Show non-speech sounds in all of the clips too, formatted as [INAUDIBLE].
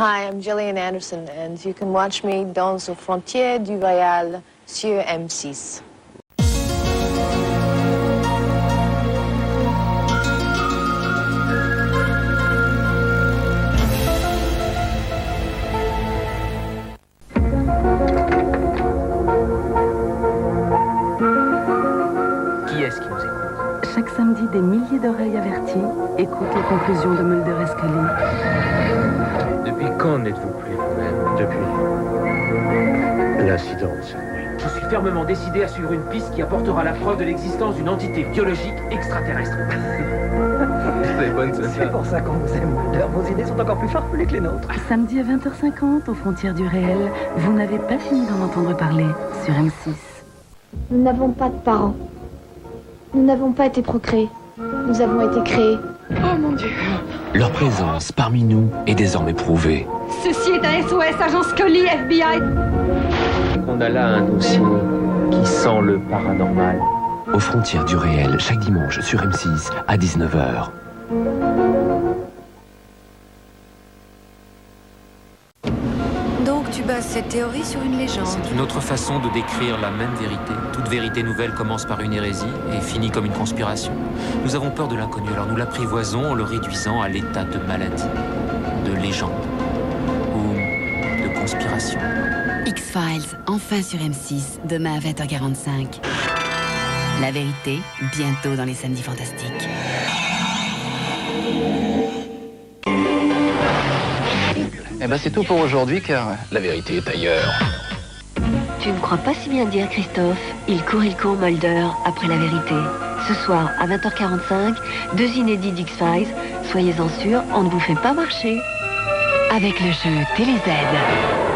Hi, I'm Gillian Anderson, and you can watch me dans aux frontières du Royal sur M6. Des milliers d'oreilles averties écoutent les conclusions de Mulder et Scully. Depuis quand n'êtes-vous plus vous-même Depuis l'incident de cette nuit. Je suis fermement décidé à suivre une piste qui apportera la preuve de l'existence d'une entité biologique extraterrestre. C'est bonne, C'est pour ça qu'on vous aime, Mulder. Vos idées sont encore plus farfelues que les nôtres. Samedi à 20h50, aux frontières du réel, vous n'avez pas fini d'en entendre parler sur M6. Nous n'avons pas de parents. Nous n'avons pas été procréés. Nous avons été créés. Oh mon Dieu Leur présence parmi nous est désormais prouvée. Ceci est un SOS, agent Scully, FBI. On a là un dossier qui sent le paranormal. Aux frontières du réel, chaque dimanche sur M6 à 19h. Cette théorie sur une légende. C'est une autre façon de décrire la même vérité. Toute vérité nouvelle commence par une hérésie et finit comme une conspiration. Nous avons peur de l'inconnu, alors nous l'apprivoisons en le réduisant à l'état de maladie, de légende ou de conspiration. X-Files, enfin sur M6, demain à 20h45. La vérité, bientôt dans les samedis fantastiques. Eh ben c'est tout pour aujourd'hui car la vérité est ailleurs. Tu ne crois pas si bien dire, Christophe. Il court, il court, Mulder, après la vérité. Ce soir, à 20h45, deux inédits d'X-Files. Soyez-en sûrs, on ne vous fait pas marcher. Avec le jeu TéléZ.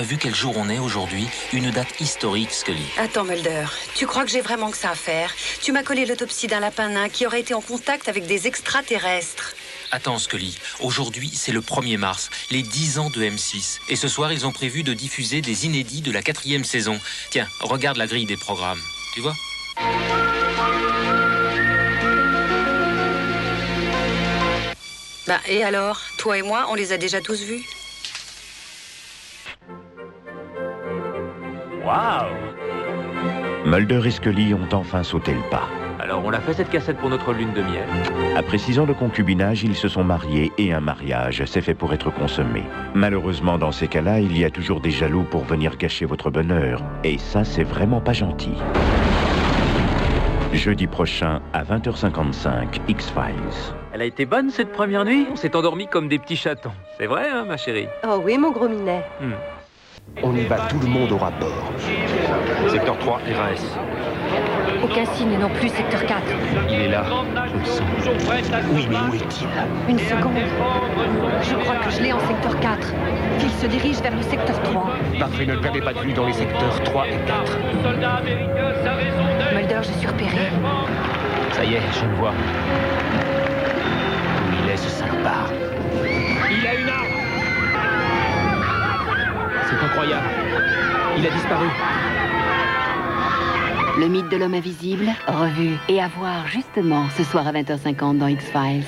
As vu quel jour on est aujourd'hui Une date historique, Scully. Attends, Mulder, tu crois que j'ai vraiment que ça à faire Tu m'as collé l'autopsie d'un lapin nain qui aurait été en contact avec des extraterrestres. Attends, Scully. Aujourd'hui, c'est le 1er mars, les 10 ans de M6. Et ce soir, ils ont prévu de diffuser des inédits de la quatrième saison. Tiens, regarde la grille des programmes. Tu vois? Bah, et alors? Toi et moi, on les a déjà tous vus? Waouh Mulder et Scully ont enfin sauté le pas. Alors, on l'a fait cette cassette pour notre lune de miel. Après six ans de concubinage, ils se sont mariés et un mariage, c'est fait pour être consommé. Malheureusement, dans ces cas-là, il y a toujours des jaloux pour venir gâcher votre bonheur. Et ça, c'est vraiment pas gentil. Jeudi prochain, à 20h55, X-Files. Elle a été bonne cette première nuit? On s'est endormis comme des petits chatons. C'est vrai, hein, ma chérie? Oh oui, mon gros minet. On y va, tout le monde au rapport. Secteur 3, RAS. Aucun signe non plus, secteur 4. Il est là, je le sens. Oui, mais où est-il? Une seconde. Je crois que je l'ai en secteur 4. Qu'il se dirige vers le secteur 3. Parfait, ne le perdez pas de vue dans les secteurs 3 et 4. Mulder, je suis repéré. Ça y est, je le vois. Incroyable. Il a disparu. Le mythe de l'homme invisible, revu et à voir justement ce soir à 20h50 dans X-Files.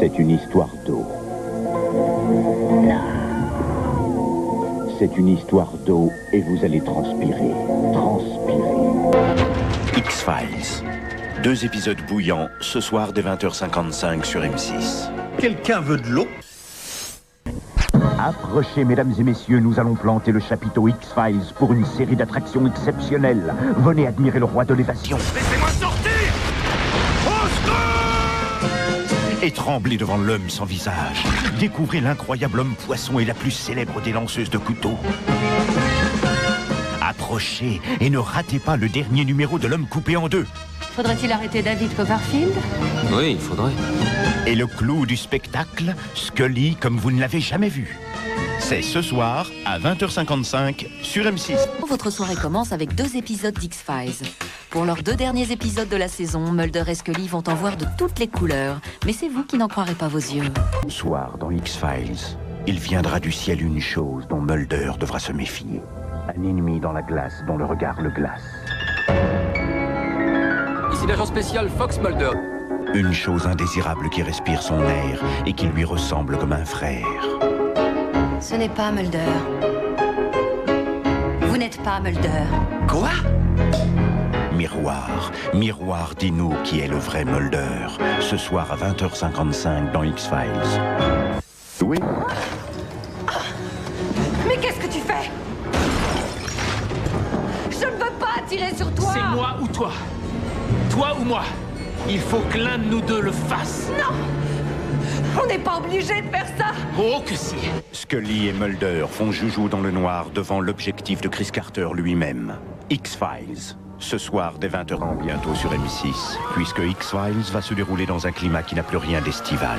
C'est une histoire d'eau. C'est une histoire d'eau et vous allez transpirer. Transpirer. X-Files. Deux épisodes bouillants ce soir dès 20h55 sur M6. Quelqu'un veut de l'eau Approchez, mesdames et messieurs, nous allons planter le chapiteau X-Files pour une série d'attractions exceptionnelles. Venez admirer le roi de l'évasion. Laissez-moi sortir Et tremblez devant l'homme sans visage. Découvrez l'incroyable homme poisson et la plus célèbre des lanceuses de couteaux. Approchez et ne ratez pas le dernier numéro de l'homme coupé en deux. Faudrait-il arrêter David Copperfield Oui, il faudrait. Et le clou du spectacle, Scully comme vous ne l'avez jamais vu. C'est ce soir à 20h55 sur M6. Votre soirée commence avec deux épisodes d'X-Files. Pour leurs deux derniers épisodes de la saison, Mulder et Scully vont en voir de toutes les couleurs. Mais c'est vous qui n'en croirez pas vos yeux. Ce soir dans X-Files, il viendra du ciel une chose dont Mulder devra se méfier. Un ennemi dans la glace dont le regard le glace. Ici l'agent spécial Fox Mulder. Une chose indésirable qui respire son air et qui lui ressemble comme un frère. Ce n'est pas Mulder. Vous n'êtes pas Mulder. Quoi? Miroir, miroir, dis-nous qui est le vrai Mulder. Ce soir à 20h55 dans X-Files. Oui Mais qu'est-ce que tu fais? Je ne veux pas tirer sur toi C'est moi ou toi? Toi ou moi Il faut que l'un de nous deux le fasse. Non On n'est pas obligé de faire ça Oh que si Scully et Mulder font joujou dans le noir devant l'objectif de Chris Carter lui-même. X-Files. Ce soir dès 20h bientôt sur M6, puisque X-Files va se dérouler dans un climat qui n'a plus rien d'estival.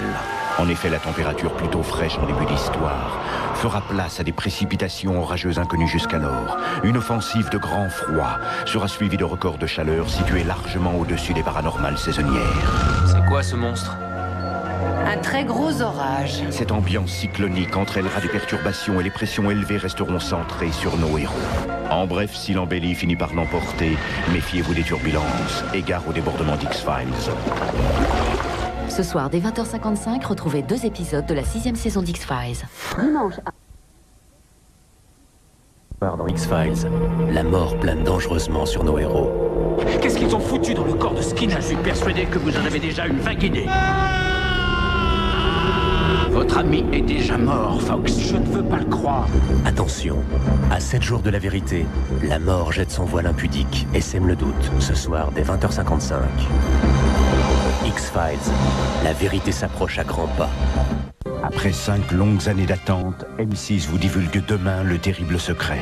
En effet, la température plutôt fraîche en début d'histoire fera place à des précipitations orageuses inconnues jusqu'alors. Une offensive de grand froid sera suivie de records de chaleur situés largement au-dessus des paranormales saisonnières. C'est quoi ce monstre? Un très gros orage. Cette ambiance cyclonique entraînera des perturbations et les pressions élevées resteront centrées sur nos héros. En bref, si l'embellie finit par l'emporter, méfiez-vous des turbulences, égard au débordement d'X-Files. Ce soir, dès 20h55, retrouvez deux épisodes de la sixième saison d'X-Files. Dimanche. Dans X-Files, la mort plane dangereusement sur nos héros. Qu'est-ce qu'ils ont foutu dans le corps de Skinner Je suis persuadé que vous en avez déjà une vague idée. Votre ami est déjà mort, Fox. Je ne veux pas le croire. Attention, à 7 jours de la vérité, la mort jette son voile impudique et sème le doute. Ce soir, dès 20h55. X-Files, la vérité s'approche à grands pas. Après cinq longues années d'attente, M6 vous divulgue demain le terrible secret.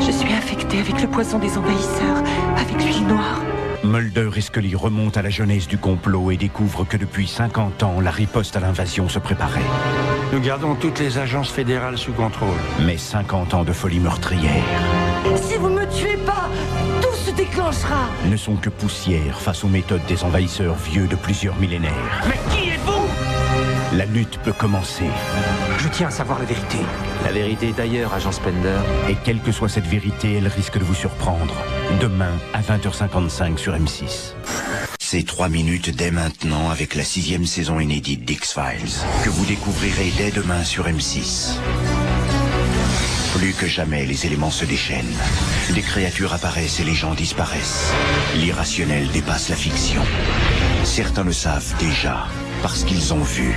Je suis infectée avec le poison des envahisseurs, avec l'huile noire. Mulder et Scully remontent à la jeunesse du complot et découvrent que depuis 50 ans, la riposte à l'invasion se préparait. Nous gardons toutes les agences fédérales sous contrôle. Mais 50 ans de folie meurtrière Si vous me tuez pas, tout se déclenchera. ne sont que poussière face aux méthodes des envahisseurs vieux de plusieurs millénaires. Mais qui La lutte peut commencer. Je tiens à savoir la vérité. La vérité est ailleurs, agent Spender. Et quelle que soit cette vérité, elle risque de vous surprendre. Demain à 20h55 sur M6. C'est 3 minutes dès maintenant avec la sixième saison inédite d'X-Files, que vous découvrirez dès demain sur M6. Plus que jamais, les éléments se déchaînent. Des créatures apparaissent et les gens disparaissent. L'irrationnel dépasse la fiction. Certains le savent déjà, parce qu'ils ont vu.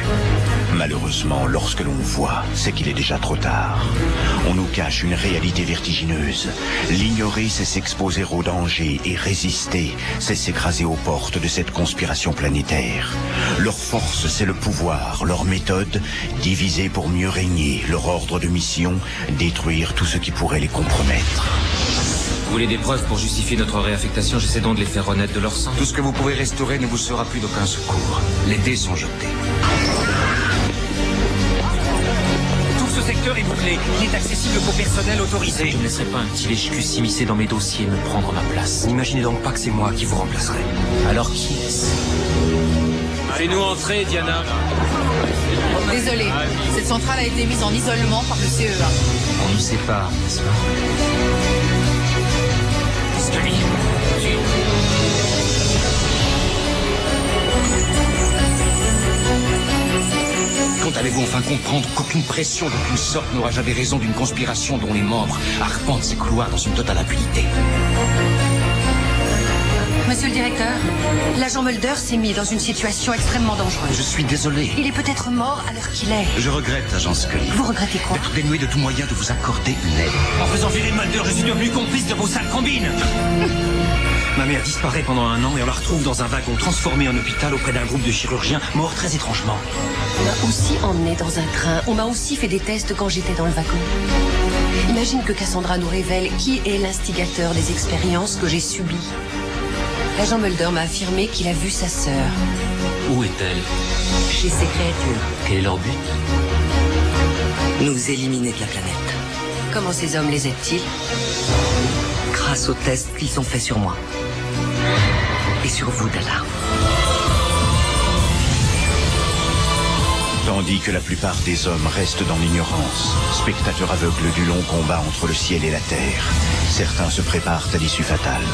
Malheureusement, lorsque l'on voit, c'est qu'il est déjà trop tard. On nous cache une réalité vertigineuse. L'ignorer, c'est s'exposer au danger et résister, c'est s'écraser aux portes de cette conspiration planétaire. Leur force, c'est le pouvoir, leur méthode, diviser pour mieux régner, leur ordre de mission, détruire tout ce qui pourrait les compromettre. Vous voulez des preuves pour justifier notre réaffectation J'essaie donc de les faire renaître de leur sang. Tout ce que vous pouvez restaurer ne vous sera plus d'aucun secours. Les dés sont jetés. Tout ce secteur est bouclé. Il est accessible qu'au personnel autorisé. Je ne laisserai pas un petit lèche-cul s'immiscer dans mes dossiers et me prendre ma place. N'imaginez donc pas que c'est moi qui vous remplacerai. Alors qui est-ce? Fais-nous entrer, Diana. Désolé, cette centrale a été mise en isolement par le CEA. On nous sépare, n'est-ce pas? Quand allez-vous enfin comprendre qu'aucune pression d'aucune sorte n'aura jamais raison d'une conspiration dont les membres arpentent ces couloirs dans une totale impunité Monsieur le directeur, l'agent Mulder s'est mis dans une situation extrêmement dangereuse. Je suis désolé. Il est peut-être mort à l'heure qu'il est. Je regrette, agent Scully. Vous regrettez quoi D'être dénué de tout moyen de vous accorder une aide. En faisant virer Mulder, je suis devenu complice de vos sales combines. [LAUGHS] Ma mère disparaît pendant un an et on la retrouve dans un wagon transformé en hôpital auprès d'un groupe de chirurgiens morts très étrangement. On m'a aussi emmené dans un train. On m'a aussi fait des tests quand j'étais dans le wagon. Imagine que Cassandra nous révèle qui est l'instigateur des expériences que j'ai subies. L'agent Mulder m'a affirmé qu'il a vu sa sœur Où est-elle? Chez ces créatures. Quel est leur but Nous éliminer de la planète. Comment ces hommes les aident-ils? Grâce aux tests qu'ils ont faits sur moi. Et sur vous, Dalla. Tandis que la plupart des hommes restent dans l'ignorance, spectateurs aveugles du long combat entre le ciel et la terre, certains se préparent à l'issue fatale.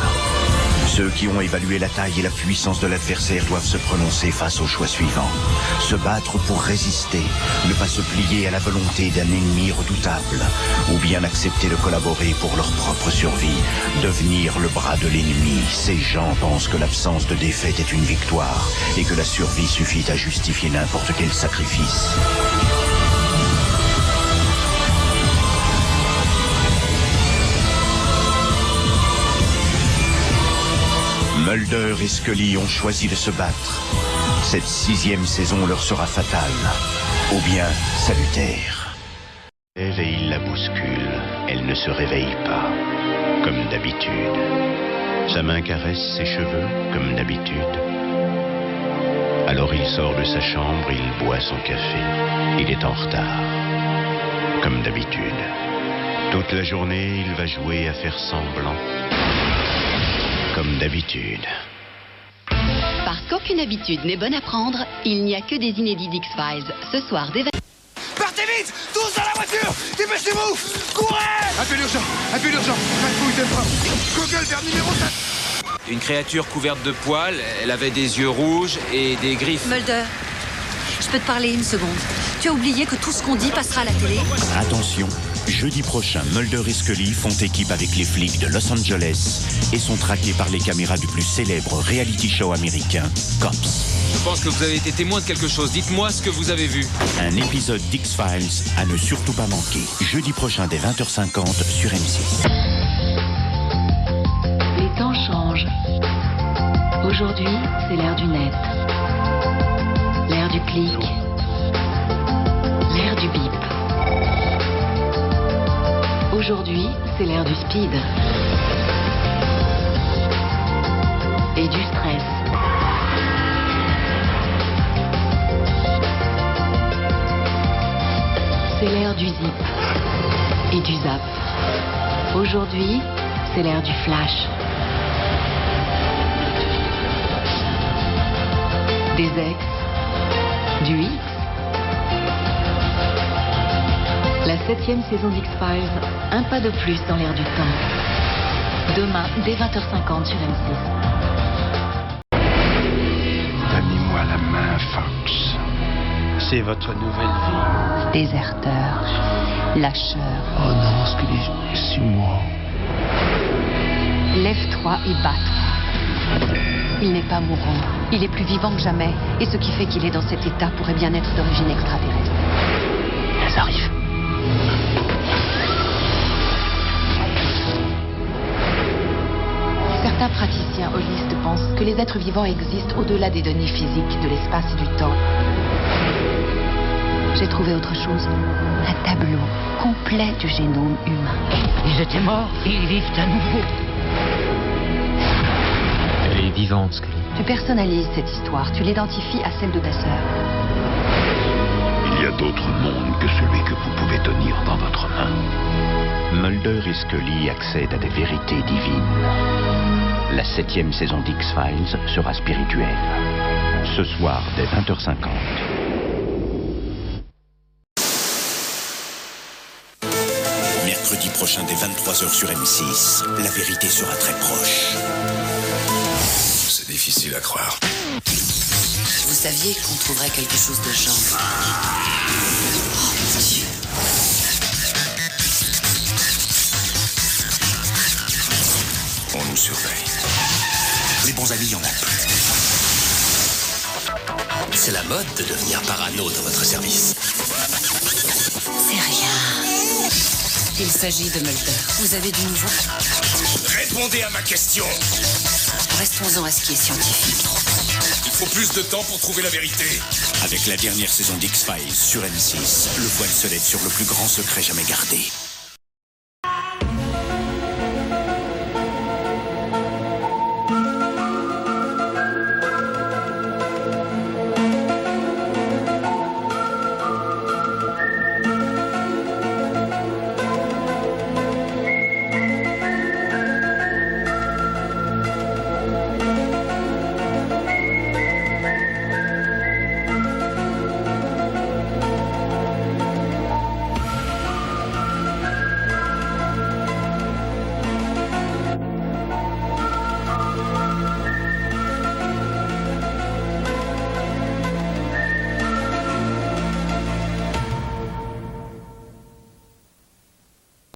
Ceux qui ont évalué la taille et la puissance de l'adversaire doivent se prononcer face au choix suivant. Se battre pour résister, ne pas se plier à la volonté d'un ennemi redoutable, ou bien accepter de collaborer pour leur propre survie, devenir le bras de l'ennemi. Ces gens pensent que l'absence de défaite est une victoire et que la survie suffit à justifier n'importe quel sacrifice. Et Scully ont choisi de se battre. Cette sixième saison leur sera fatale, ou bien salutaire. Elle et il la bouscule. Elle ne se réveille pas, comme d'habitude. Sa main caresse ses cheveux, comme d'habitude. Alors il sort de sa chambre, il boit son café. Il est en retard, comme d'habitude. Toute la journée, il va jouer à faire semblant, comme d'habitude. Parce qu'aucune habitude n'est bonne à prendre, il n'y a que des inédits d'X-Files. Ce soir, dès Partez vite! Tous dans la voiture! Dépêchez-vous! Courez! Appel urgent! Appel urgent! Google vers numéro 7 Une créature couverte de poils, elle avait des yeux rouges et des griffes. Mulder, je peux te parler une seconde. Tu as oublié que tout ce qu'on dit passera à la télé. Attention, jeudi prochain, Mulder et Scully font équipe avec les flics de Los Angeles et sont traqués par les caméras du plus célèbre reality show américain, Cops. Je pense que vous avez été témoin de quelque chose. Dites-moi ce que vous avez vu. Un épisode d'X-Files à ne surtout pas manquer. Jeudi prochain dès 20h50 sur M6. Les temps changent. Aujourd'hui, c'est l'ère du net. L'ère du clic. Aujourd'hui, c'est l'ère du speed. Et du stress. C'est l'ère du zip et du zap. Aujourd'hui, c'est l'ère du flash. Des ex, du X. septième saison d'X-Files, un pas de plus dans l'ère du temps. Demain, dès 20h50 sur M6. Donnez-moi la main, Fox. C'est votre nouvelle vie. Déserteur, lâcheur. Oh non, Scully, suis-moi. Lève-toi et bats-toi. Il n'est pas mourant. Il est plus vivant que jamais. Et ce qui fait qu'il est dans cet état pourrait bien être d'origine extraterrestre. Elles arrivent. Certains praticiens holistes pensent que les êtres vivants existent au-delà des données physiques de l'espace et du temps. J'ai trouvé autre chose. Un tableau complet du génome humain. Ils étaient morts, ils vivent à nouveau. Elle est vivante, Scully. Tu personnalises cette histoire, tu l'identifies à celle de ta sœur. Il y a d'autres mondes que celui que vous pouvez tenir dans votre main. Mulder et Scully accèdent à des vérités divines. La septième saison d'X-Files sera spirituelle. Ce soir, dès 20h50. Mercredi prochain, dès 23h sur M6, la vérité sera très proche. C'est difficile à croire. Vous saviez qu'on trouverait quelque chose de genre. Oh mon Dieu. On nous surveille. Les bons amis, il y en a plus. C'est la mode de devenir parano dans votre service. C'est rien. Il s'agit de Mulder. Vous avez du nouveau? Répondez à ma question. Restons-en à ce qui est scientifique. Plus de temps pour trouver la vérité. Avec la dernière saison d'X-Files sur M6, le voile se lève sur le plus grand secret jamais gardé.